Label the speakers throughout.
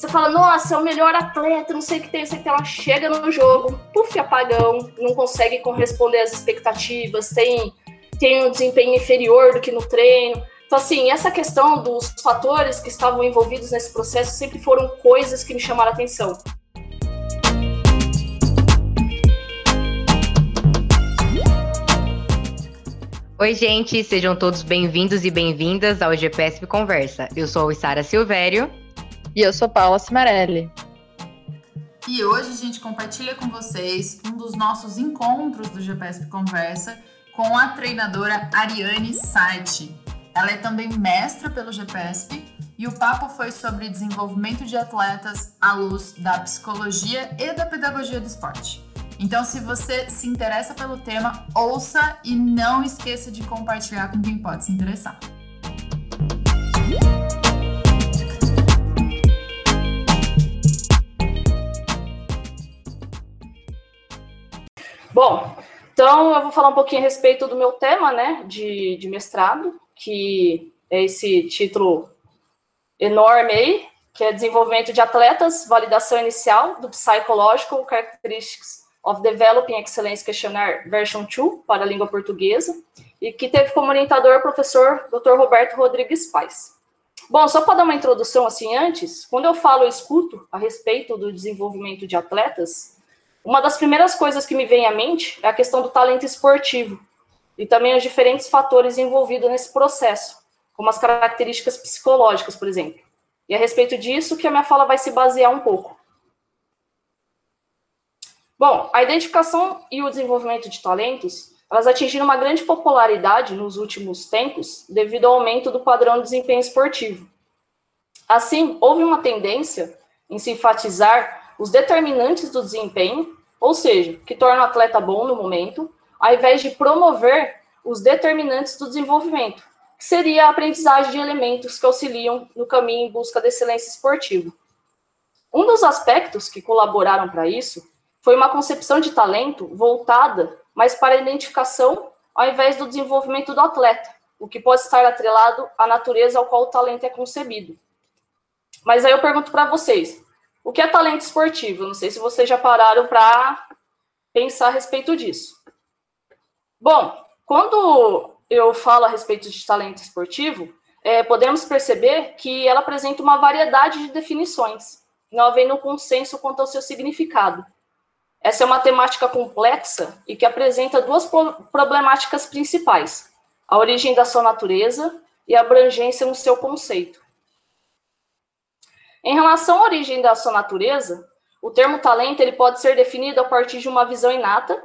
Speaker 1: Você fala, nossa, é o melhor atleta, não sei o que tem, não sei o que ela chega no jogo, puf, apagão, não consegue corresponder às expectativas, tem, tem um desempenho inferior do que no treino. Então, assim, essa questão dos fatores que estavam envolvidos nesse processo sempre foram coisas que me chamaram a atenção.
Speaker 2: Oi, gente, sejam todos bem-vindos e bem-vindas ao GPSP Conversa. Eu sou a Sara Silvério.
Speaker 3: E eu sou Paula Cimarelli.
Speaker 4: E hoje a gente compartilha com vocês um dos nossos encontros do GPSP Conversa com a treinadora Ariane Sarte. Ela é também mestra pelo GPSP e o papo foi sobre desenvolvimento de atletas à luz da psicologia e da pedagogia do esporte. Então, se você se interessa pelo tema, ouça e não esqueça de compartilhar com quem pode se interessar.
Speaker 1: Bom, então eu vou falar um pouquinho a respeito do meu tema, né, de, de mestrado, que é esse título enorme aí, que é Desenvolvimento de Atletas, Validação Inicial do Psychological Characteristics of Developing Excellence Questionnaire Version 2 para a língua portuguesa, e que teve como orientador o professor Dr. Roberto Rodrigues Paz. Bom, só para dar uma introdução assim antes, quando eu falo, eu escuto a respeito do desenvolvimento de atletas, uma das primeiras coisas que me vem à mente é a questão do talento esportivo, e também os diferentes fatores envolvidos nesse processo, como as características psicológicas, por exemplo. E a respeito disso que a minha fala vai se basear um pouco. Bom, a identificação e o desenvolvimento de talentos, elas atingiram uma grande popularidade nos últimos tempos devido ao aumento do padrão de desempenho esportivo. Assim, houve uma tendência em se enfatizar os determinantes do desempenho, ou seja, que torna o atleta bom no momento, ao invés de promover os determinantes do desenvolvimento, que seria a aprendizagem de elementos que auxiliam no caminho em busca da excelência esportiva. Um dos aspectos que colaboraram para isso foi uma concepção de talento voltada mais para a identificação ao invés do desenvolvimento do atleta, o que pode estar atrelado à natureza ao qual o talento é concebido. Mas aí eu pergunto para vocês, o que é talento esportivo? Não sei se vocês já pararam para pensar a respeito disso. Bom, quando eu falo a respeito de talento esportivo, é, podemos perceber que ela apresenta uma variedade de definições, não havendo consenso quanto ao seu significado. Essa é uma temática complexa e que apresenta duas problemáticas principais: a origem da sua natureza e a abrangência no seu conceito. Em relação à origem da sua natureza, o termo talento ele pode ser definido a partir de uma visão inata,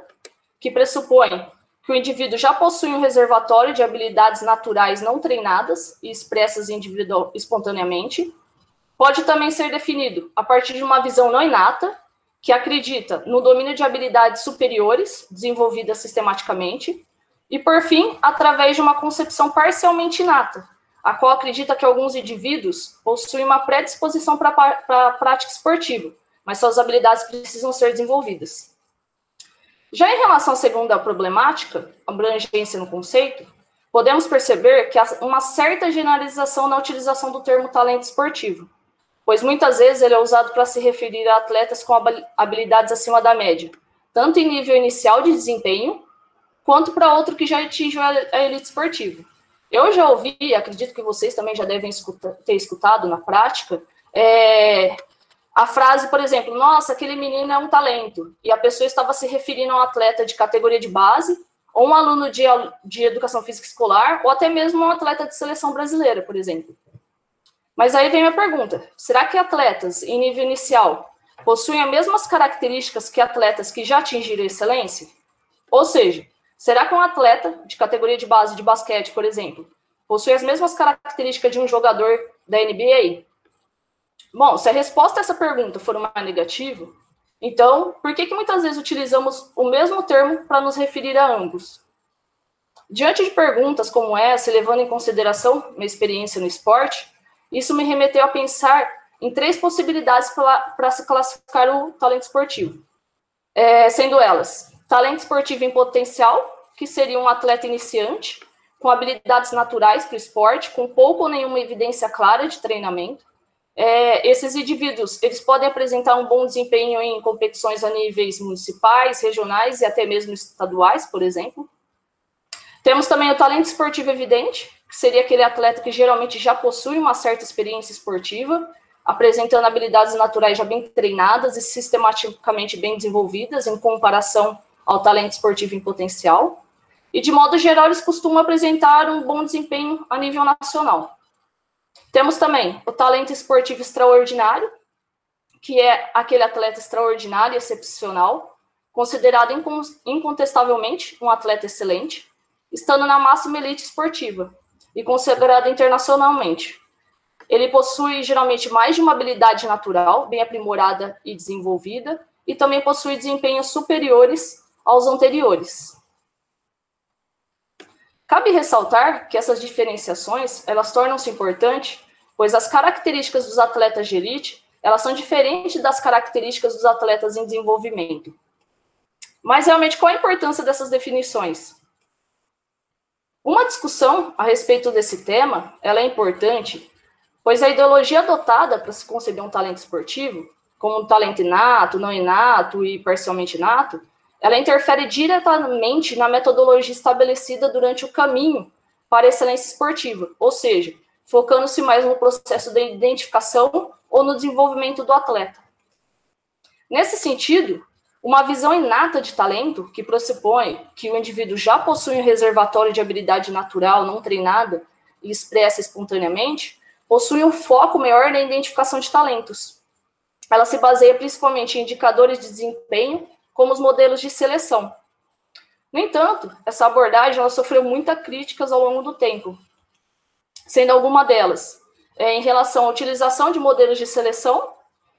Speaker 1: que pressupõe que o indivíduo já possui um reservatório de habilidades naturais não treinadas e expressas individual, espontaneamente. Pode também ser definido a partir de uma visão não inata, que acredita no domínio de habilidades superiores desenvolvidas sistematicamente. E, por fim, através de uma concepção parcialmente inata, a qual acredita que alguns indivíduos possuem uma predisposição para a prática esportiva, mas suas habilidades precisam ser desenvolvidas. Já em relação à segunda problemática, abrangência no conceito, podemos perceber que há uma certa generalização na utilização do termo talento esportivo, pois muitas vezes ele é usado para se referir a atletas com habilidades acima da média, tanto em nível inicial de desempenho, quanto para outro que já atingiu a elite esportiva. Eu já ouvi, acredito que vocês também já devem ter escutado na prática, é, a frase, por exemplo, nossa, aquele menino é um talento, e a pessoa estava se referindo a um atleta de categoria de base, ou um aluno de, de educação física escolar, ou até mesmo um atleta de seleção brasileira, por exemplo. Mas aí vem a pergunta: será que atletas em nível inicial possuem as mesmas características que atletas que já atingiram excelência? Ou seja, será que um atleta de categoria de base de basquete, por exemplo, possui as mesmas características de um jogador da NBA? Bom, se a resposta a essa pergunta for uma negativa, então por que, que muitas vezes utilizamos o mesmo termo para nos referir a ambos? Diante de perguntas como essa, levando em consideração minha experiência no esporte, isso me remeteu a pensar em três possibilidades para se classificar o talento esportivo. É, sendo elas, talento esportivo em potencial, que seria um atleta iniciante, com habilidades naturais para o esporte, com pouco ou nenhuma evidência clara de treinamento. é, esses indivíduos, eles podem apresentar um bom desempenho em competições a níveis municipais, regionais e até mesmo estaduais, por exemplo. Temos também o talento esportivo evidente, que seria aquele atleta que geralmente já possui uma certa experiência esportiva, apresentando habilidades naturais já bem treinadas e sistematicamente bem desenvolvidas em comparação ao talento esportivo em potencial. E, de modo geral, eles costumam apresentar um bom desempenho a nível nacional. Temos também o talento esportivo extraordinário, que é aquele atleta extraordinário e excepcional, considerado incontestavelmente um atleta excelente, estando na máxima elite esportiva e considerado internacionalmente. Ele possui geralmente mais de uma habilidade natural, bem aprimorada e desenvolvida, e também possui desempenhos superiores aos anteriores. Cabe ressaltar que essas diferenciações, elas tornam-se importantes, pois as características dos atletas de elite, elas são diferentes das características dos atletas em desenvolvimento. Mas realmente qual a importância dessas definições? Uma discussão a respeito desse tema, ela é importante, pois a ideologia adotada para se conceber um talento esportivo, como um talento inato, não inato e parcialmente inato, ela interfere diretamente na metodologia estabelecida durante o caminho para a excelência esportiva, ou seja, focando-se mais no processo de identificação ou no desenvolvimento do atleta. Nesse sentido, uma visão inata de talento, que pressupõe que o indivíduo já possui um reservatório de habilidade natural não treinada e expressa espontaneamente, possui um foco maior na identificação de talentos. Ela se baseia principalmente em indicadores de desempenho como os modelos de seleção. No entanto, essa abordagem ela sofreu muitas críticas ao longo do tempo, sendo alguma delas é, em relação à utilização de modelos de seleção,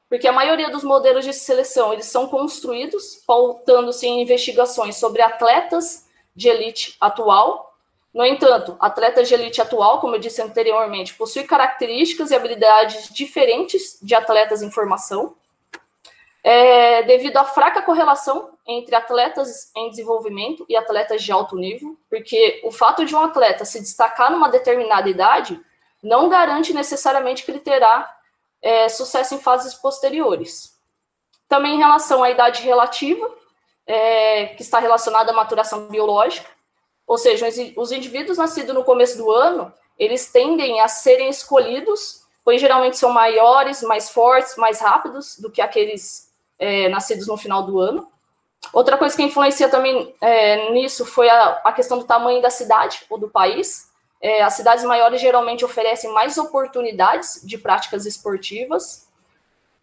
Speaker 1: porque a maioria dos modelos de seleção eles são construídos pautando-se em investigações sobre atletas de elite atual. No entanto, atletas de elite atual, como eu disse anteriormente, possuem características e habilidades diferentes de atletas em formação é, devido à fraca correlação entre atletas em desenvolvimento e atletas de alto nível, porque o fato de um atleta se destacar numa determinada idade não garante necessariamente que ele terá é, sucesso em fases posteriores. Também em relação à idade relativa, é, que está relacionada à maturação biológica, ou seja, os indivíduos nascidos no começo do ano, eles tendem a serem escolhidos, pois geralmente são maiores, mais fortes, mais rápidos do que aqueles é, nascidos no final do ano. Outra coisa que influencia também é, nisso foi a, a, questão do tamanho da cidade ou do país. É, as cidades maiores geralmente oferecem mais oportunidades de práticas esportivas.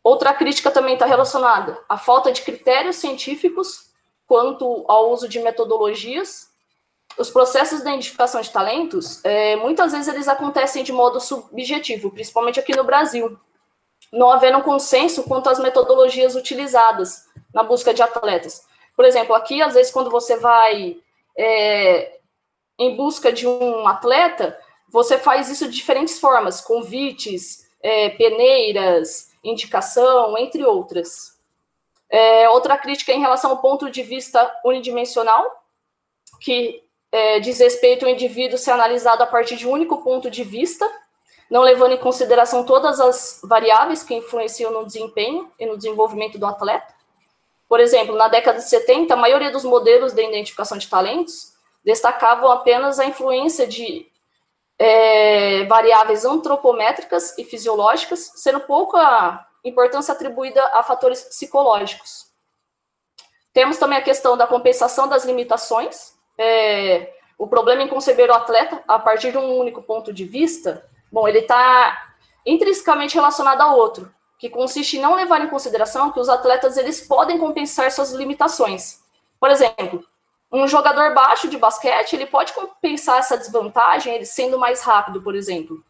Speaker 1: Outra crítica também está relacionada à falta de critérios científicos quanto ao uso de metodologias. Os processos de identificação de talentos, é, muitas vezes eles acontecem de modo subjetivo, principalmente aqui no Brasil não havendo um consenso quanto às metodologias utilizadas na busca de atletas. Por exemplo, aqui, às vezes, quando você vai é, em busca de um atleta, você faz isso de diferentes formas, convites, é, peneiras, indicação, entre outras. É, outra crítica em relação ao ponto de vista unidimensional, que é, diz respeito ao indivíduo ser analisado a partir de um único ponto de vista, não levando em consideração todas as variáveis que influenciam no desempenho e no desenvolvimento do atleta. Por exemplo, na década de 70, a maioria dos modelos de identificação de talentos destacavam apenas a influência de é, variáveis antropométricas e fisiológicas, sendo pouca importância atribuída a fatores psicológicos. Temos também a questão da compensação das limitações. É, o problema em conceber o atleta a partir de um único ponto de vista Bom, ele está intrinsecamente relacionado ao outro, que consiste em não levar em consideração que os atletas eles podem compensar suas limitações. Por exemplo, um jogador baixo de basquete ele pode compensar essa desvantagem ele sendo mais rápido, por exemplo.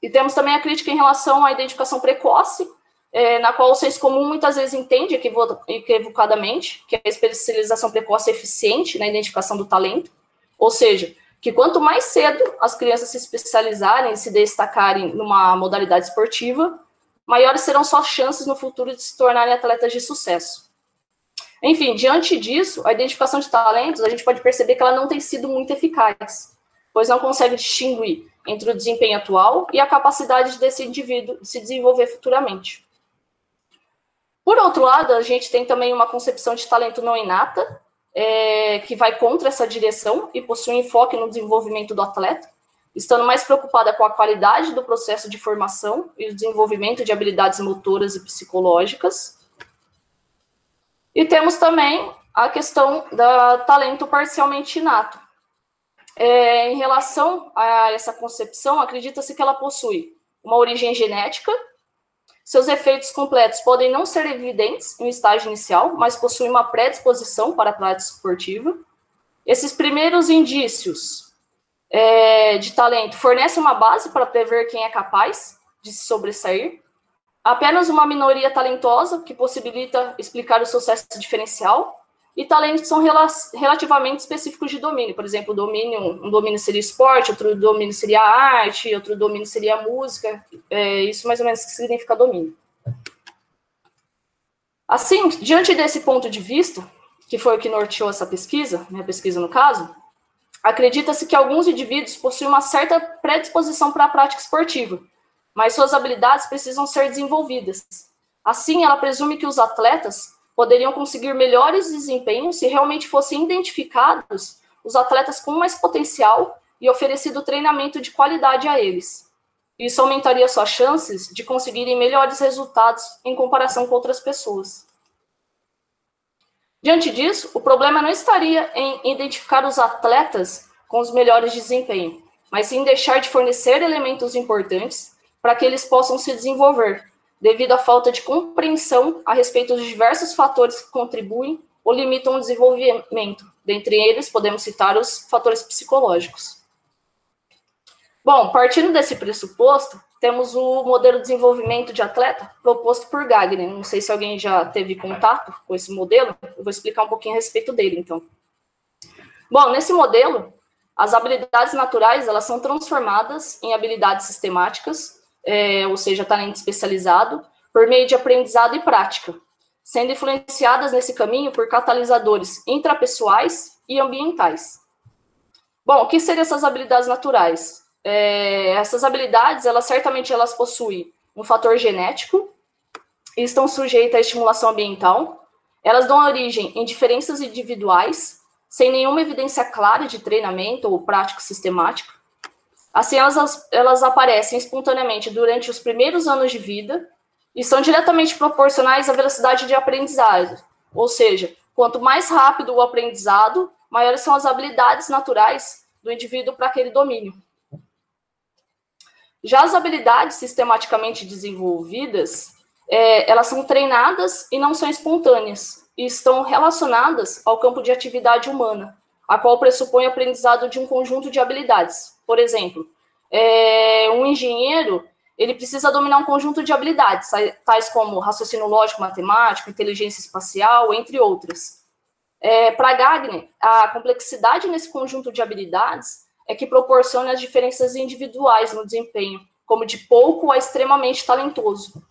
Speaker 1: E temos também a crítica em relação à identificação precoce, é, na qual o senso comum muitas vezes entende equivocadamente que a especialização precoce é eficiente na identificação do talento, ou seja, que quanto mais cedo as crianças se especializarem, se destacarem numa modalidade esportiva, maiores serão suas chances no futuro de se tornarem atletas de sucesso. Enfim, diante disso, a identificação de talentos, a gente pode perceber que ela não tem sido muito eficaz, pois não consegue distinguir entre o desempenho atual e a capacidade desse indivíduo se desenvolver futuramente. Por outro lado, a gente tem também uma concepção de talento não inata, é, que vai contra essa direção e possui um enfoque no desenvolvimento do atleta, estando mais preocupada com a qualidade do processo de formação e o desenvolvimento de habilidades motoras e psicológicas. E temos também a questão do talento parcialmente inato. É, em relação a essa concepção, acredita-se que ela possui uma origem genética, seus efeitos completos podem não ser evidentes em estágio inicial, mas possuem uma predisposição para a prática esportiva. Esses primeiros indícios é, de talento fornece uma base para prever quem é capaz de se sobressair. Apenas uma minoria talentosa que possibilita explicar o sucesso diferencial. E talentos são rela relativamente específicos de domínio. Por exemplo, domínio, um domínio seria esporte, outro domínio seria arte, outro domínio seria música. É, isso mais ou menos que significa domínio. Assim, diante desse ponto de vista, que foi o que norteou essa pesquisa, minha pesquisa no caso, Acredita-se que alguns indivíduos possuem uma certa predisposição para a prática esportiva, mas suas habilidades precisam ser desenvolvidas. Assim, ela presume que os atletas poderiam conseguir melhores desempenhos se realmente fossem identificados os atletas com mais potencial e oferecido treinamento de qualidade a eles. Isso aumentaria suas chances de conseguirem melhores resultados em comparação com outras pessoas. Diante disso, o problema não estaria em identificar os atletas com os melhores desempenhos, mas sim deixar de fornecer elementos importantes para que eles possam se desenvolver, devido à falta de compreensão a respeito dos diversos fatores que contribuem ou limitam o desenvolvimento. Dentre eles, podemos citar os fatores psicológicos. Bom, partindo desse pressuposto, temos o modelo de desenvolvimento de atleta proposto por Gagner. Não sei se alguém já teve contato com esse modelo, eu vou explicar um pouquinho a respeito dele, então. Bom, nesse modelo, as habilidades naturais elas são transformadas em habilidades sistemáticas, é, ou seja, talento especializado, por meio de aprendizado e prática, sendo influenciadas nesse caminho por catalisadores intrapessoais e ambientais. Bom, o que seriam essas habilidades naturais? é, essas habilidades, elas certamente elas possuem um fator genético e estão sujeitas à estimulação ambiental. Elas dão origem em diferenças individuais, sem nenhuma evidência clara de treinamento ou prática sistemática. Assim, elas, aparecem espontaneamente durante os primeiros anos de vida e são diretamente proporcionais à velocidade de aprendizagem. Ou seja, quanto mais rápido o aprendizado, maiores são as habilidades naturais do indivíduo para aquele domínio. Já as habilidades sistematicamente desenvolvidas, é, elas são treinadas e não são espontâneas, e estão relacionadas ao campo de atividade humana, a qual pressupõe o aprendizado de um conjunto de habilidades. Por exemplo, é, um engenheiro ele precisa dominar um conjunto de habilidades, tais como raciocínio lógico matemático, inteligência espacial, entre outras. É, Para Gagner, a complexidade nesse conjunto de habilidades é que proporciona as diferenças individuais no desempenho, como de pouco a extremamente talentoso.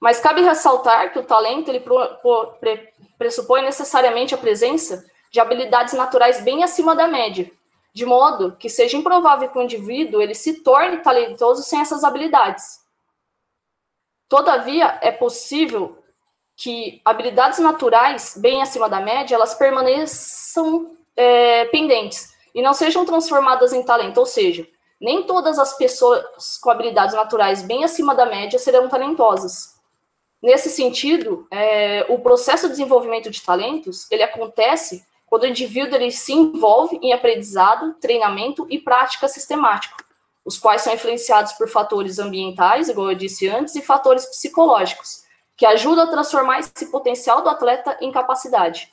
Speaker 1: Mas cabe ressaltar que o talento ele pressupõe necessariamente a presença de habilidades naturais bem acima da média, de modo que seja improvável que o indivíduo ele se torne talentoso sem essas habilidades. Todavia, é possível que habilidades naturais bem acima da média elas permaneçam é, pendentes, e não sejam transformadas em talento, ou seja, nem todas as pessoas com habilidades naturais bem acima da média serão talentosas. Nesse sentido, é, o processo de desenvolvimento de talentos, ele acontece quando o indivíduo ele se envolve em aprendizado, treinamento e prática sistemática, os quais são influenciados por fatores ambientais, igual eu disse antes, e fatores psicológicos, que ajudam a transformar esse potencial do atleta em capacidade.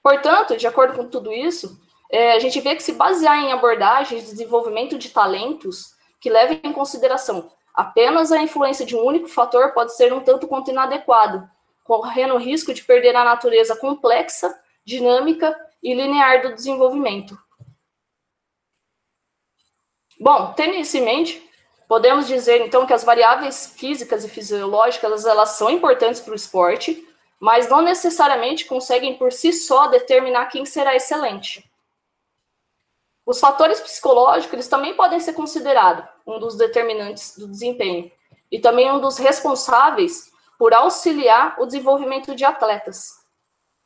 Speaker 1: Portanto, de acordo com tudo isso, é, a gente vê que se basear em abordagens de desenvolvimento de talentos que levem em consideração apenas a influência de um único fator pode ser um tanto quanto inadequado, correndo o risco de perder a natureza complexa, dinâmica e linear do desenvolvimento. Bom, tendo isso em mente, podemos dizer então que as variáveis físicas e fisiológicas elas são importantes para o esporte, mas não necessariamente conseguem por si só determinar quem será excelente. Os fatores psicológicos, eles também podem ser considerados um dos determinantes do desempenho e também um dos responsáveis por auxiliar o desenvolvimento de atletas.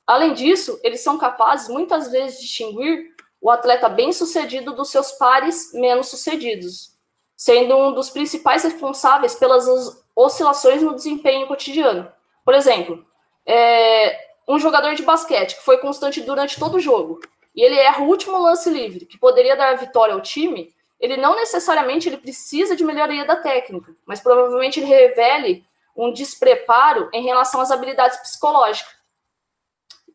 Speaker 1: Além disso, eles são capazes, muitas vezes, de distinguir o atleta bem-sucedido dos seus pares menos sucedidos, sendo um dos principais responsáveis pelas oscilações no desempenho cotidiano. Por exemplo, é, um jogador de basquete que foi constante durante todo o jogo e ele erra o último lance livre, que poderia dar a vitória ao time, ele não necessariamente ele precisa de melhoria da técnica, mas provavelmente ele revele um despreparo em relação às habilidades psicológicas.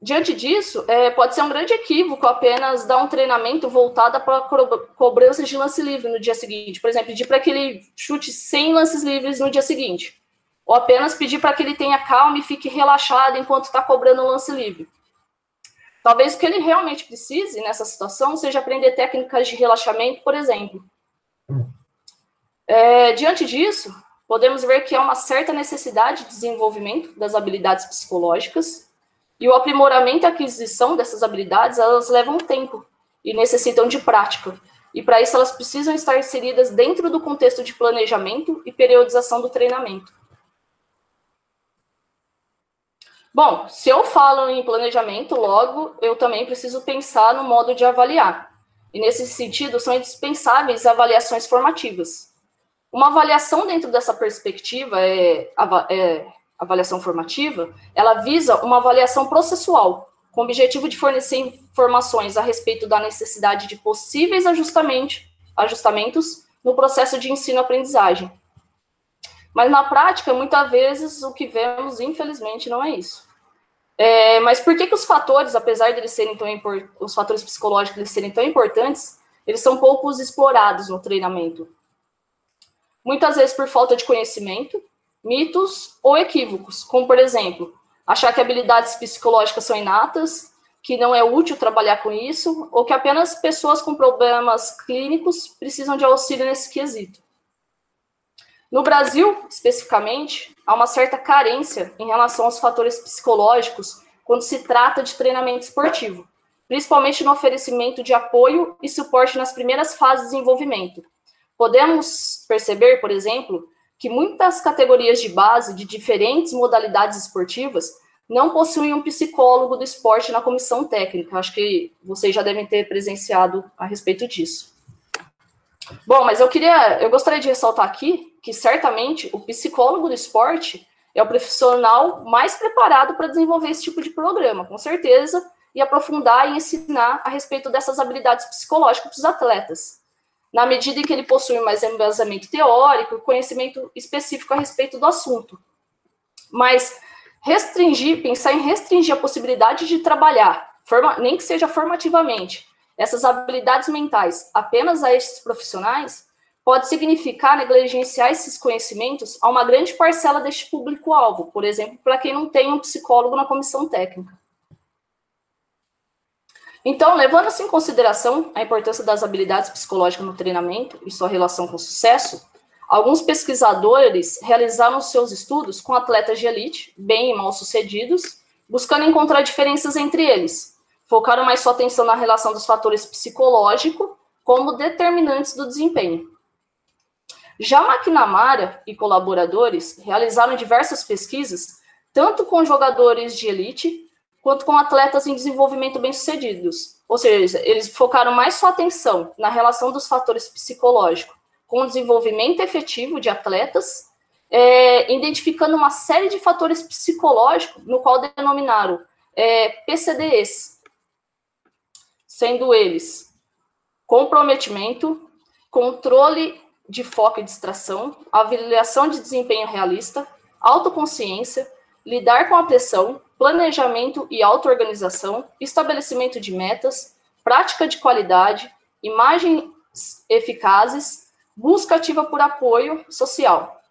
Speaker 1: Diante disso, é, pode ser um grande equívoco apenas dar um treinamento voltado para cobranças de lance livre no dia seguinte. Por exemplo, pedir para que ele chute 100 lances livres no dia seguinte. Ou apenas pedir para que ele tenha calma e fique relaxado enquanto está cobrando o lance livre. Talvez o que ele realmente precise nessa situação seja aprender técnicas de relaxamento, por exemplo. É, diante disso, podemos ver que há uma certa necessidade de desenvolvimento das habilidades psicológicas e o aprimoramento e aquisição dessas habilidades, elas levam tempo e necessitam de prática. E para isso elas precisam estar inseridas dentro do contexto de planejamento e periodização do treinamento. Bom, se eu falo em planejamento, logo eu também preciso pensar no modo de avaliar. E nesse sentido, são indispensáveis avaliações formativas. Uma avaliação dentro dessa perspectiva é, é avaliação formativa, ela visa uma avaliação processual, com o objetivo de fornecer informações a respeito da necessidade de possíveis ajustamentos no processo de ensino-aprendizagem, mas na prática, muitas vezes, o que vemos, infelizmente, não é isso. É, mas por que, que os fatores, apesar de eles serem tão os fatores psicológicos eles serem tão importantes, eles são poucos explorados no treinamento? Muitas vezes por falta de conhecimento, mitos ou equívocos, como por exemplo, achar que habilidades psicológicas são inatas, que não é útil trabalhar com isso, ou que apenas pessoas com problemas clínicos precisam de auxílio nesse quesito. No Brasil, especificamente, há uma certa carência em relação aos fatores psicológicos quando se trata de treinamento esportivo, principalmente no oferecimento de apoio e suporte nas primeiras fases de desenvolvimento. Podemos perceber, por exemplo, que muitas categorias de base de diferentes modalidades esportivas não possuem um psicólogo do esporte na comissão técnica. Acho que vocês já devem ter presenciado a respeito disso. Bom, mas eu queria, eu gostaria de ressaltar aqui que certamente o psicólogo do esporte é o profissional mais preparado para desenvolver esse tipo de programa, com certeza, e aprofundar e ensinar a respeito dessas habilidades psicológicas para os atletas, na medida em que ele possui mais embasamento teórico, conhecimento específico a respeito do assunto. Mas restringir, pensar em restringir a possibilidade de trabalhar, forma, nem que seja formativamente, essas habilidades mentais apenas a estes profissionais, pode significar negligenciar esses conhecimentos a uma grande parcela deste público-alvo, por exemplo, para quem não tem um psicólogo na comissão técnica. Então, levando-se em consideração a importância das habilidades psicológicas no treinamento e sua relação com o sucesso, alguns pesquisadores realizaram seus estudos com atletas de elite, bem e mal sucedidos, buscando encontrar diferenças entre eles. Focaram mais sua atenção na relação dos fatores psicológicos como determinantes do desempenho. Já McNamara e colaboradores realizaram diversas pesquisas, tanto com jogadores de elite quanto com atletas em desenvolvimento bem-sucedidos. Ou seja, eles focaram mais sua atenção na relação dos fatores psicológicos com o desenvolvimento efetivo de atletas, é, identificando uma série de fatores psicológicos, no qual denominaram é, PCDs, sendo eles comprometimento, controle de foco e distração, avaliação de desempenho realista, autoconsciência, lidar com a pressão, planejamento e autoorganização, estabelecimento de metas, prática de qualidade, imagens eficazes, busca ativa por apoio social.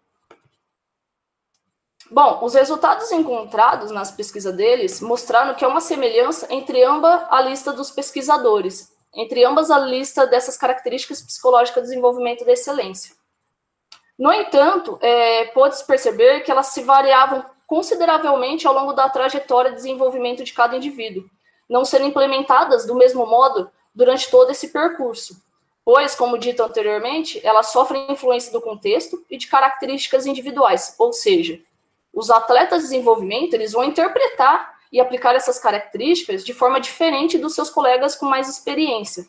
Speaker 1: Bom, os resultados encontrados nas pesquisas deles mostraram que há uma semelhança entre ambas a lista dos pesquisadores, entre ambas a lista dessas características psicológicas de desenvolvimento da excelência. No entanto, é, pode-se perceber que elas se variavam consideravelmente ao longo da trajetória de desenvolvimento de cada indivíduo, não sendo implementadas do mesmo modo durante todo esse percurso, pois, como dito anteriormente, elas sofrem influência do contexto e de características individuais, ou seja, os atletas de desenvolvimento eles vão interpretar e aplicar essas características de forma diferente dos seus colegas com mais experiência.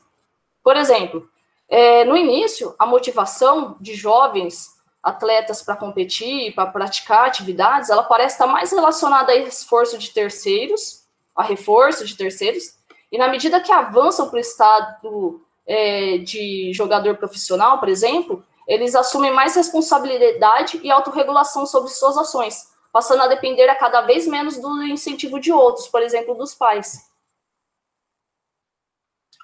Speaker 1: Por exemplo, é, no início, a motivação de jovens atletas para competir, para praticar atividades, ela parece estar mais relacionada a esforço de terceiros, a reforço de terceiros, e na medida que avançam para o estado é, de jogador profissional, por exemplo, eles assumem mais responsabilidade e autorregulação sobre suas ações, passando a depender a cada vez menos do incentivo de outros, por exemplo, dos pais.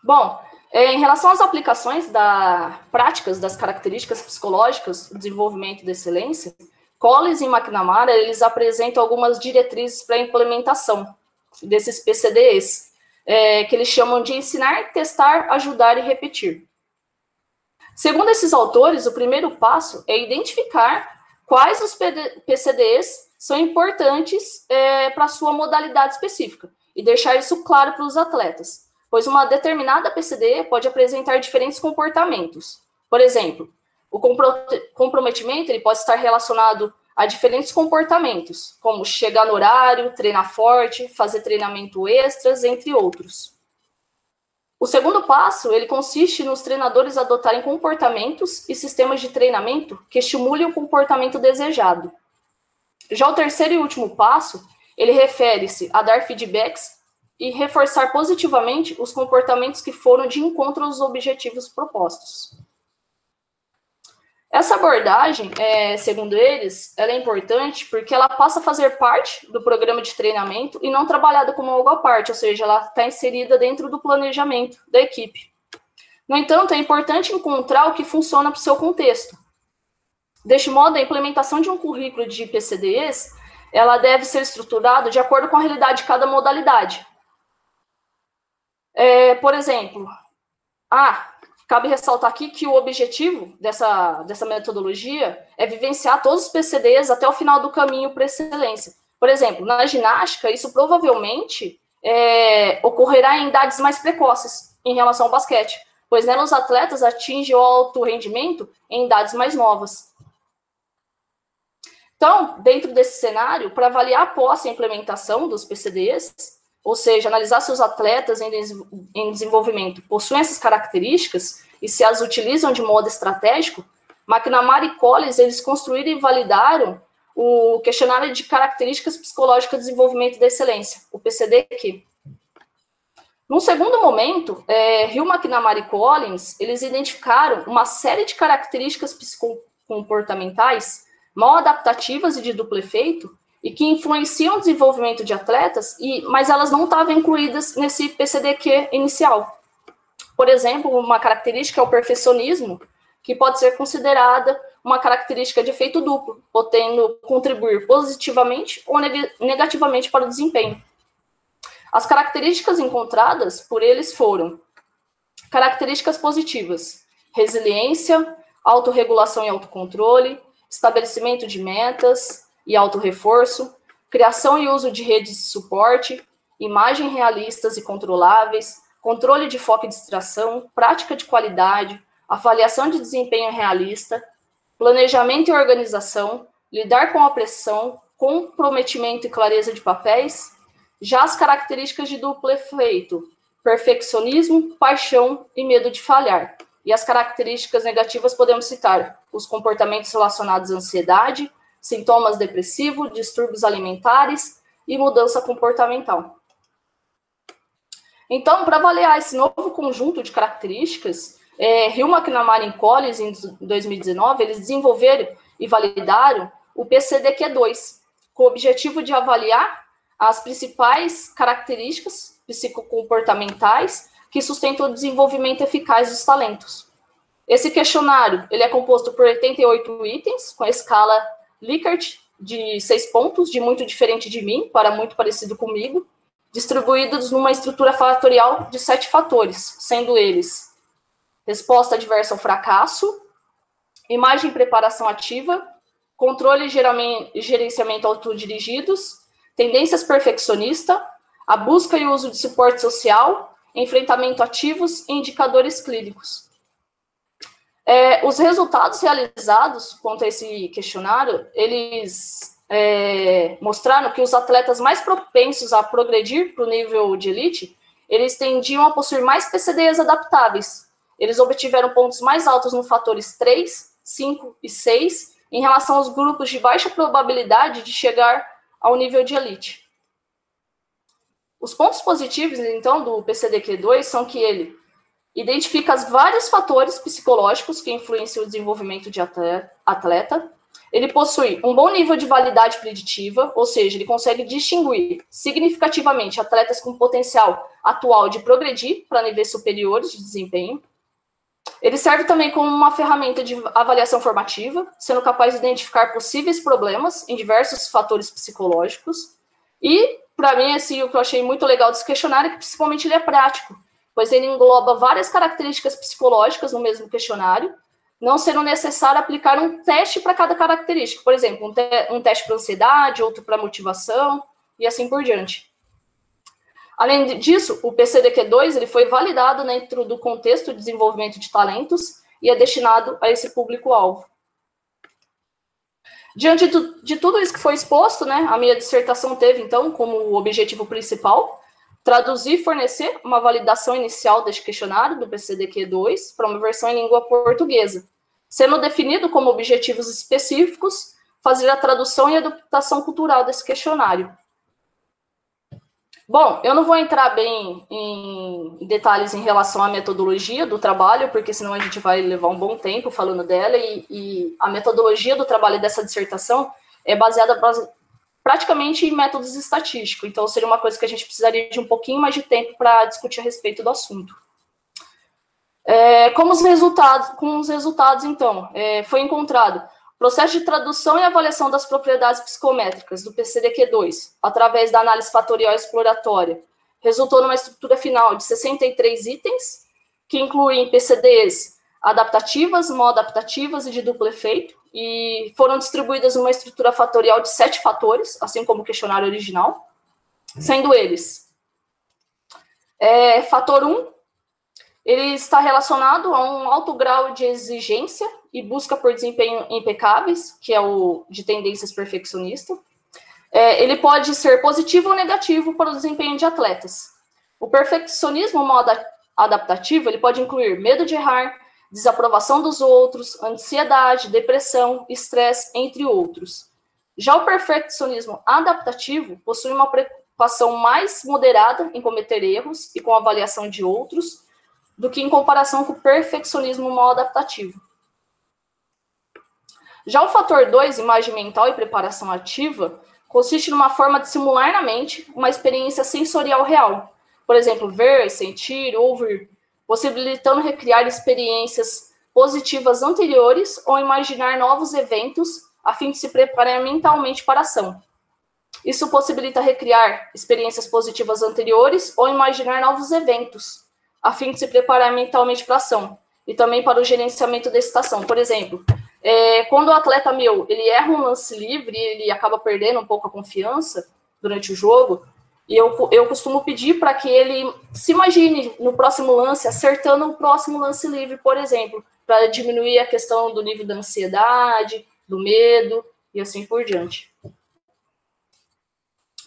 Speaker 1: Bom, em relação às aplicações da práticas das características psicológicas do desenvolvimento da excelência, Collins e McNamara eles apresentam algumas diretrizes para a implementação desses PCDs, é, que eles chamam de ensinar, testar, ajudar e repetir. Segundo esses autores, o primeiro passo é identificar quais os PCDs são importantes é, para a sua modalidade específica e deixar isso claro para os atletas pois uma determinada PCD pode apresentar diferentes comportamentos. Por exemplo, o comprometimento ele pode estar relacionado a diferentes comportamentos, como chegar no horário, treinar forte, fazer treinamento extras, entre outros. O segundo passo, ele consiste nos treinadores adotarem comportamentos e sistemas de treinamento que estimulem o comportamento desejado. Já o terceiro e último passo, ele refere-se a dar feedbacks e reforçar positivamente os comportamentos que foram de encontro aos objetivos propostos. Essa abordagem, é, segundo eles, ela é importante porque ela passa a fazer parte do programa de treinamento e não trabalhada como algo à parte, ou seja, ela está inserida dentro do planejamento da equipe. No entanto, é importante encontrar o que funciona para o seu contexto. Deste modo, a implementação de um currículo de PCDs, ela deve ser estruturada de acordo com a realidade de cada modalidade, é, por exemplo, ah, cabe ressaltar aqui que o objetivo dessa, dessa metodologia é vivenciar todos os PCDs até o final do caminho para excelência. Por exemplo, na ginástica, isso provavelmente é, ocorrerá em idades mais precoces em relação ao basquete, pois nela os atletas atingem o alto rendimento em idades mais novas. Então, dentro desse cenário, para avaliar a posse e a implementação dos PCDs, ou seja, analisar se os atletas em, em desenvolvimento possuem essas características e se as utilizam de modo estratégico, McNamara e Collins, eles construíram e validaram o questionário de características psicológicas de desenvolvimento da excelência, o PCDQ. Num segundo momento, é, Hill, McNamara e Collins, eles identificaram uma série de características psicocomportamentais mal adaptativas e de duplo efeito e que influenciam o desenvolvimento de atletas, e, mas elas não estavam incluídas nesse PCDQ inicial. Por exemplo, uma característica é o perfeccionismo, que pode ser considerada uma característica de efeito duplo, podendo contribuir positivamente ou negativamente para o desempenho. As características encontradas por eles foram características positivas: resiliência, autorregulação e autocontrole, estabelecimento de metas, e autorreforço, criação e uso de redes de suporte, imagem realistas e controláveis, controle de foco e distração, prática de qualidade, avaliação de desempenho realista, planejamento e organização, lidar com a pressão, comprometimento e clareza de papéis, já as características de duplo efeito, perfeccionismo, paixão e medo de falhar. E as características negativas podemos citar os comportamentos relacionados à ansiedade, sintomas depressivos, distúrbios alimentares e mudança comportamental. Então, para avaliar esse novo conjunto de características, é, Hill, McNamara e Collins, em 2019, eles desenvolveram e validaram o PCDQ2, com o objetivo de avaliar as principais características psicocomportamentais que sustentam o desenvolvimento eficaz dos talentos. Esse questionário ele é composto por 88 itens, com a escala Likert, de seis pontos, de muito diferente de mim, para muito parecido comigo, distribuídos numa estrutura fatorial de sete fatores, sendo eles resposta adversa ao fracasso, imagem e preparação ativa, controle e gerenciamento autodirigidos, tendências perfeccionista, a busca e uso de suporte social, enfrentamento ativos e indicadores clínicos. É, os resultados realizados quanto a esse questionário, eles é, mostraram que os atletas mais propensos a progredir para o nível de elite, eles tendiam a possuir mais PCDs adaptáveis. Eles obtiveram pontos mais altos no fatores 3, 5 e 6, em relação aos grupos de baixa probabilidade de chegar ao nível de elite. Os pontos positivos, então, do PCDQ2 são que ele identifica os vários fatores psicológicos que influenciam o desenvolvimento de atleta. Ele possui um bom nível de validade preditiva, ou seja, ele consegue distinguir significativamente atletas com potencial atual de progredir para níveis superiores de desempenho. Ele serve também como uma ferramenta de avaliação formativa, sendo capaz de identificar possíveis problemas em diversos fatores psicológicos. E, para mim, assim, o que eu achei muito legal desse questionário é que, principalmente, ele é prático pois ele engloba várias características psicológicas no mesmo questionário, não sendo necessário aplicar um teste para cada característica. Por exemplo, um, te um teste para ansiedade, outro para motivação, e assim por diante. Além disso, o PCDQ2 ele foi validado dentro do contexto de desenvolvimento de talentos e é destinado a esse público-alvo. Diante de tudo isso que foi exposto, né, a minha dissertação teve, então, como objetivo principal traduzir e fornecer uma validação inicial deste questionário do PCDQ2 para uma versão em língua portuguesa, sendo definido como objetivos específicos fazer a tradução e adaptação cultural desse questionário. Bom, eu não vou entrar bem em detalhes em relação à metodologia do trabalho, porque senão a gente vai levar um bom tempo falando dela, e, e a metodologia do trabalho dessa dissertação é baseada praticamente métodos estatísticos. Então, seria uma coisa que a gente precisaria de um pouquinho mais de tempo para discutir a respeito do assunto. É, como os resultados, com os resultados, então, é, foi encontrado processo de tradução e avaliação das propriedades psicométricas do PCDQ2, através da análise fatorial exploratória, resultou numa estrutura final de 63 itens, que incluem PCDs adaptativas, modo adaptativas e de duplo efeito, e foram distribuídas numa estrutura fatorial de sete fatores, assim como o questionário original, sendo eles é, fator 1, um, ele está relacionado a um alto grau de exigência e busca por desempenho impecáveis, que é o de tendências perfeccionista. É, ele pode ser positivo ou negativo para o desempenho de atletas. O perfeccionismo modo adaptativo ele pode incluir medo de errar, desaprovação dos outros, ansiedade, depressão, estresse, entre outros. Já o perfeccionismo adaptativo possui uma preocupação mais moderada em cometer erros e com avaliação de outros do que em comparação com o perfeccionismo mal adaptativo. Já o fator 2, imagem mental e preparação ativa, consiste numa forma de simular na mente uma experiência sensorial real. Por exemplo, ver, sentir, ouvir, possibilitando recriar experiências positivas anteriores ou imaginar novos eventos a fim de se preparar mentalmente para a ação. Isso possibilita recriar experiências positivas anteriores ou imaginar novos eventos a fim de se preparar mentalmente para a ação e também para o gerenciamento da estação. Por exemplo, é, quando o atleta meu ele erra um lance livre, ele acaba perdendo um pouco a confiança durante o jogo, e eu, eu costumo pedir para que ele se imagine no próximo lance, acertando o próximo lance livre, por exemplo, para diminuir a questão do nível da ansiedade, do medo e assim por diante.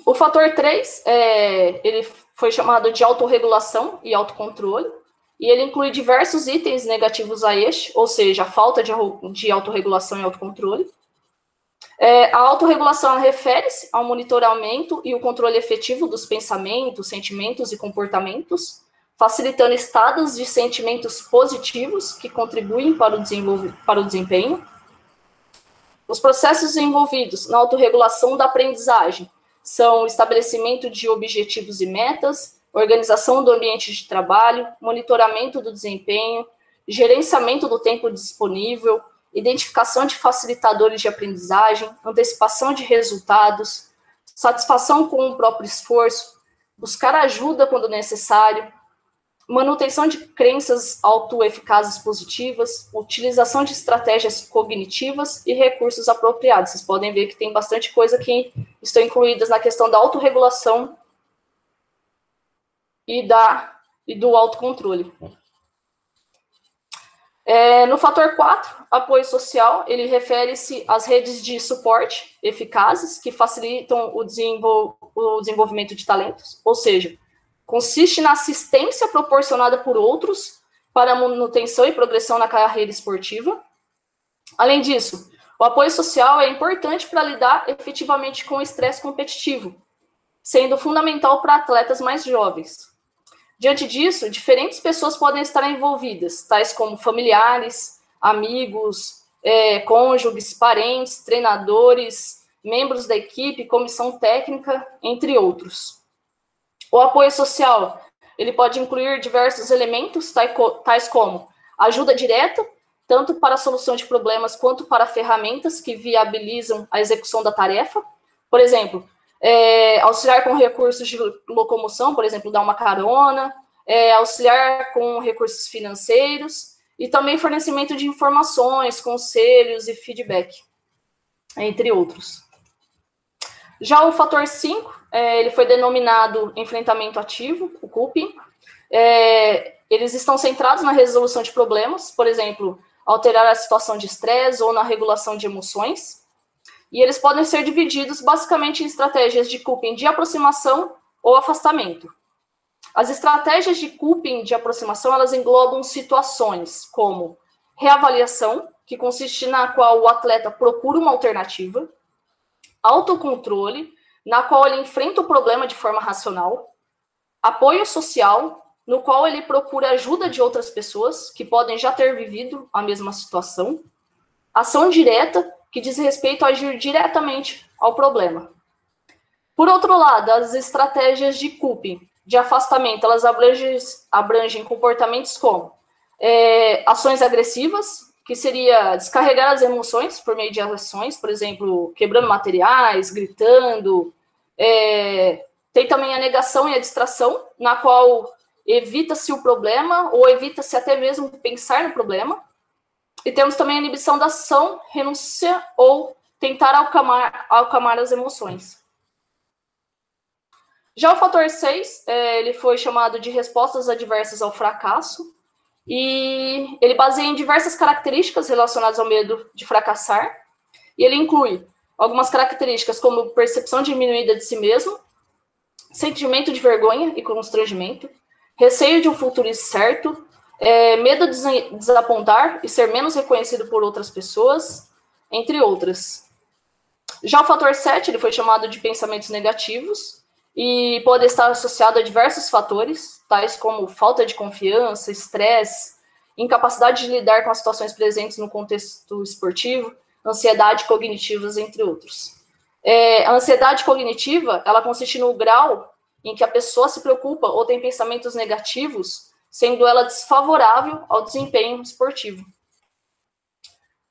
Speaker 1: O fator 3, é, ele foi chamado de autorregulação e autocontrole, e ele inclui diversos itens negativos a este, ou seja, a falta de, de autorregulação e autocontrole, é, a autorregulação refere-se ao monitoramento e o controle efetivo dos pensamentos, sentimentos e comportamentos, facilitando estados de sentimentos positivos que contribuem para o, para o desempenho. Os processos envolvidos na autorregulação da aprendizagem são estabelecimento de objetivos e metas, organização do ambiente de trabalho, monitoramento do desempenho, gerenciamento do tempo disponível, identificação de facilitadores de aprendizagem, antecipação de resultados, satisfação com o próprio esforço, buscar ajuda quando necessário, manutenção de crenças autoeficazes positivas, utilização de estratégias cognitivas e recursos apropriados. Vocês podem ver que tem bastante coisa que estão incluídas na questão da autorregulação e da e do autocontrole. É, no fator 4, apoio social, ele refere-se às redes de suporte eficazes que facilitam o, desenvol o desenvolvimento de talentos, ou seja, consiste na assistência proporcionada por outros para manutenção e progressão na carreira esportiva. Além disso, o apoio social é importante para lidar efetivamente com o estresse competitivo, sendo fundamental para atletas mais jovens. Diante disso, diferentes pessoas podem estar envolvidas, tais como familiares, amigos, é, cônjuges, parentes, treinadores, membros da equipe, comissão técnica, entre outros. O apoio social ele pode incluir diversos elementos, tais como ajuda direta, tanto para a solução de problemas quanto para ferramentas que viabilizam a execução da tarefa. Por exemplo, é, auxiliar com recursos de locomoção, por exemplo, dar uma carona, é, auxiliar com recursos financeiros e também fornecimento de informações, conselhos e feedback, entre outros. Já o fator 5, é, ele foi denominado enfrentamento ativo, o CUP. É, eles estão centrados na resolução de problemas, por exemplo, alterar a situação de estresse ou na regulação de emoções. E eles podem ser divididos basicamente em estratégias de coping de aproximação ou afastamento. As estratégias de coping de aproximação, elas englobam situações como reavaliação, que consiste na qual o atleta procura uma alternativa, autocontrole, na qual ele enfrenta o problema de forma racional, apoio social, no qual ele procura ajuda de outras pessoas que podem já ter vivido a mesma situação, ação direta, que diz respeito a agir diretamente ao problema. Por outro lado, as estratégias de coping, de afastamento, elas abrangem, abrangem comportamentos como é, ações agressivas, que seria descarregar as emoções por meio de ações, por exemplo, quebrando materiais, gritando. É, tem também a negação e a distração, na qual evita-se o problema ou evita-se até mesmo pensar no problema. E temos também a inibição da ação, renúncia ou tentar acalmar, acalmar as emoções. Já o fator 6, é, ele foi chamado de respostas adversas ao fracasso, e ele baseia em diversas características relacionadas ao medo de fracassar, e ele inclui algumas características como percepção diminuída de si mesmo, sentimento de vergonha e constrangimento, receio de um futuro incerto, é, medo de desapontar e ser menos reconhecido por outras pessoas, entre outras. Já o fator 7, ele foi chamado de pensamentos negativos, e pode estar associado a diversos fatores, tais como falta de confiança, estresse, incapacidade de lidar com as situações presentes no contexto esportivo, ansiedade cognitivas, entre outros. É, a ansiedade cognitiva, ela consiste no grau em que a pessoa se preocupa ou tem pensamentos negativos, sendo ela desfavorável ao desempenho esportivo.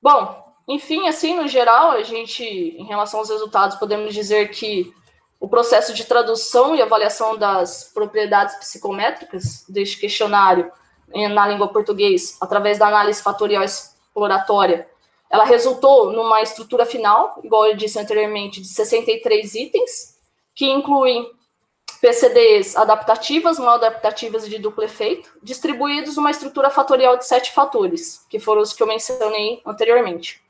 Speaker 1: Bom, enfim, assim, no geral, a gente, em relação aos resultados, podemos dizer que o processo de tradução e avaliação das propriedades psicométricas deste questionário na língua portuguesa, através da análise fatorial exploratória, ela resultou numa estrutura final, igual eu disse anteriormente, de 63 itens, que incluem PCDs adaptativas, não adaptativas e de duplo efeito, distribuídos numa estrutura fatorial de sete fatores, que foram os que eu mencionei anteriormente.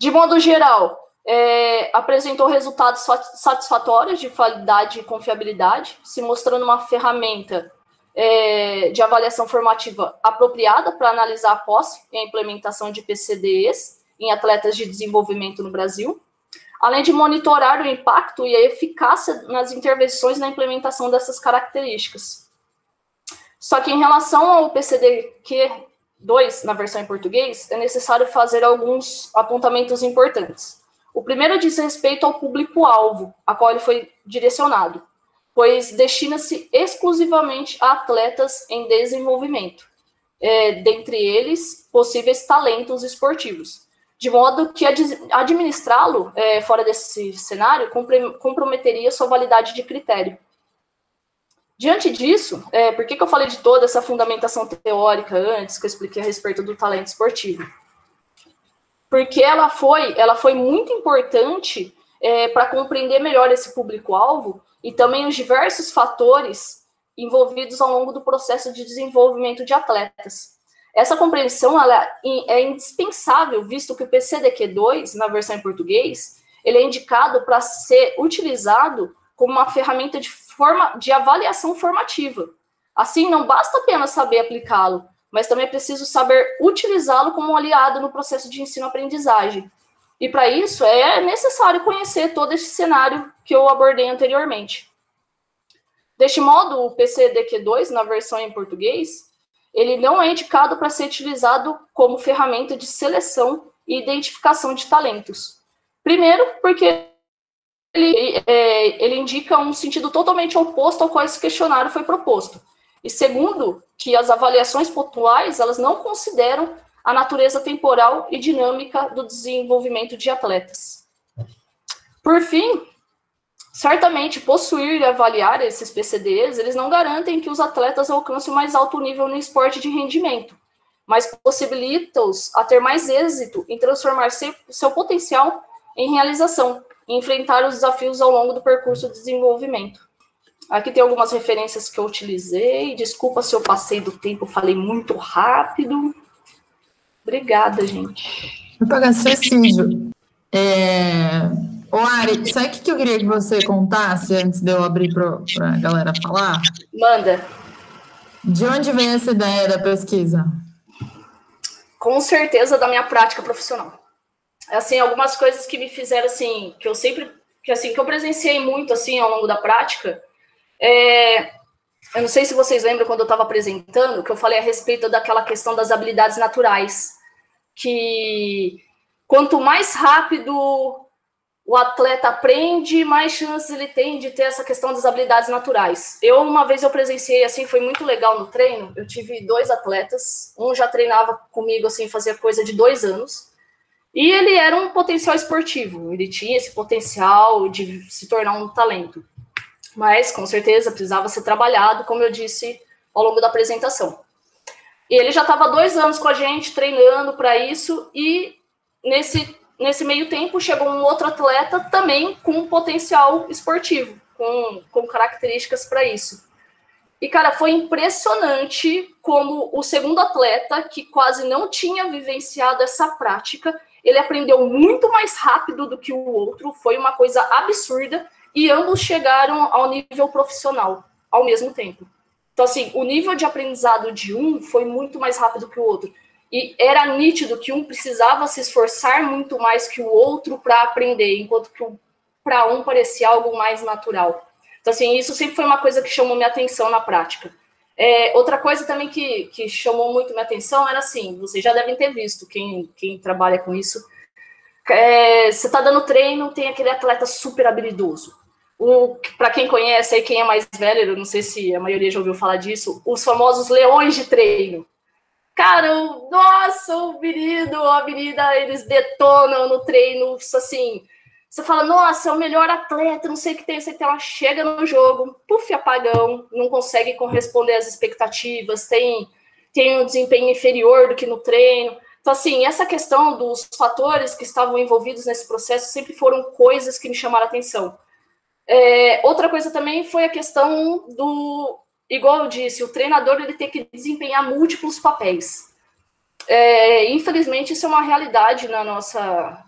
Speaker 1: De modo geral, é, apresentou resultados satisfatórios de qualidade e confiabilidade, se mostrando uma ferramenta é, de avaliação formativa apropriada para analisar a posse e a implementação de PCDs em atletas de desenvolvimento no Brasil, além de monitorar o impacto e a eficácia nas intervenções na implementação dessas características. Só que em relação ao PCDQ2, na versão em português, é necessário fazer alguns apontamentos importantes. O primeiro diz respeito ao público-alvo, a qual ele foi direcionado, pois destina-se exclusivamente a atletas em desenvolvimento, é, dentre eles possíveis talentos esportivos, de modo que administrá-lo é, fora desse cenário comprometeria sua validade de critério. Diante disso, é, por que, que eu falei de toda essa fundamentação teórica antes que eu expliquei a respeito do talento esportivo? porque ela foi, ela foi muito importante é, para compreender melhor esse público-alvo e também os diversos fatores envolvidos ao longo do processo de desenvolvimento de atletas. Essa compreensão é indispensável, visto que o PCDQ2, na versão em português, ele é indicado para ser utilizado como uma ferramenta de, forma, de avaliação formativa. Assim, não basta apenas saber aplicá-lo, mas também é preciso saber utilizá-lo como um aliado no processo de ensino-aprendizagem. E para isso é necessário conhecer todo esse cenário que eu abordei anteriormente. Deste modo, o PCDQ2, na versão em português, ele não é indicado para ser utilizado como ferramenta de seleção e identificação de talentos. Primeiro, porque ele, é, ele indica um sentido totalmente oposto ao qual esse questionário foi proposto. E segundo, que as avaliações pontuais elas não consideram a natureza temporal e dinâmica do desenvolvimento de atletas. Por fim, certamente possuir e avaliar esses PCDs, eles não garantem que os atletas alcancem o mais alto nível no esporte de rendimento, mas possibilitam-os a ter mais êxito em transformar seu potencial em realização e enfrentar os desafios ao longo do percurso de desenvolvimento. Aqui tem algumas referências que eu utilizei. Desculpa se eu passei do tempo, falei muito rápido. Obrigada, gente.
Speaker 4: Suicídio. É... Ô, Ari, sabe o que eu queria que você contasse antes de eu abrir para a galera falar?
Speaker 1: Manda.
Speaker 4: De onde vem essa ideia da pesquisa?
Speaker 1: Com certeza da minha prática profissional. Assim, algumas coisas que me fizeram assim, que eu sempre, que assim, que eu presenciei muito assim ao longo da prática, é, eu não sei se vocês lembram quando eu estava apresentando, que eu falei a respeito daquela questão das habilidades naturais, que quanto mais rápido o atleta aprende, mais chances ele tem de ter essa questão das habilidades naturais. Eu, uma vez eu presenciei, assim, foi muito legal no treino, eu tive dois atletas, um já treinava comigo, assim, fazia coisa de dois anos, e ele era um potencial esportivo, ele tinha esse potencial de se tornar um talento mas com certeza precisava ser trabalhado, como eu disse ao longo da apresentação. E ele já estava dois anos com a gente treinando para isso, e nesse, nesse meio tempo chegou um outro atleta também com potencial esportivo, com, com características para isso. E, cara, foi impressionante como o segundo atleta, que quase não tinha vivenciado essa prática, ele aprendeu muito mais rápido do que o outro, foi uma coisa absurda e ambos chegaram ao nível profissional ao mesmo tempo. Então, assim, o nível de aprendizado de um foi muito mais rápido que o outro. E era nítido que um precisava se esforçar muito mais que o outro para aprender, enquanto que para um parecia algo mais natural. Então, assim, isso sempre foi uma coisa que chamou minha atenção na prática. É, outra coisa também que, que chamou muito minha atenção era assim: vocês já devem ter visto, quem, quem trabalha com isso. É, você está dando treino, tem aquele atleta super habilidoso para quem conhece aí, quem é mais velho, eu não sei se a maioria já ouviu falar disso, os famosos leões de treino. Cara, o, nossa, o menino, a menina, eles detonam no treino, assim, você fala, nossa, é o melhor atleta, não sei o que tem, sei que ela chega no jogo, puf, apagão, não consegue corresponder às expectativas, tem, tem um desempenho inferior do que no treino. Então, assim, essa questão dos fatores que estavam envolvidos nesse processo sempre foram coisas que me chamaram a atenção. É, outra coisa também foi a questão do, igual eu disse, o treinador ele tem que desempenhar múltiplos papéis. É, infelizmente, isso é uma realidade na nossa,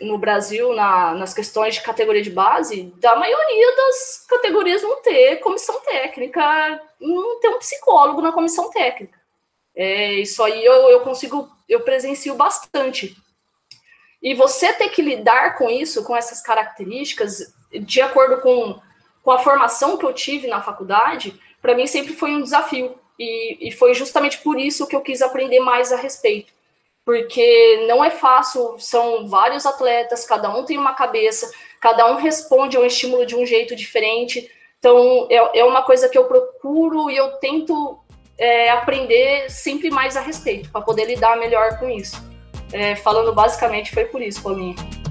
Speaker 1: no Brasil, na, nas questões de categoria de base, da maioria das categorias não ter comissão técnica, não ter um psicólogo na comissão técnica. É, isso aí eu, eu consigo, eu presencio bastante. E você ter que lidar com isso, com essas características, de acordo com, com a formação que eu tive na faculdade, para mim sempre foi um desafio. E, e foi justamente por isso que eu quis aprender mais a respeito. Porque não é fácil, são vários atletas, cada um tem uma cabeça, cada um responde a um estímulo de um jeito diferente. Então, é, é uma coisa que eu procuro e eu tento é, aprender sempre mais a respeito, para poder lidar melhor com isso. É, falando basicamente, foi por isso, Paulinho.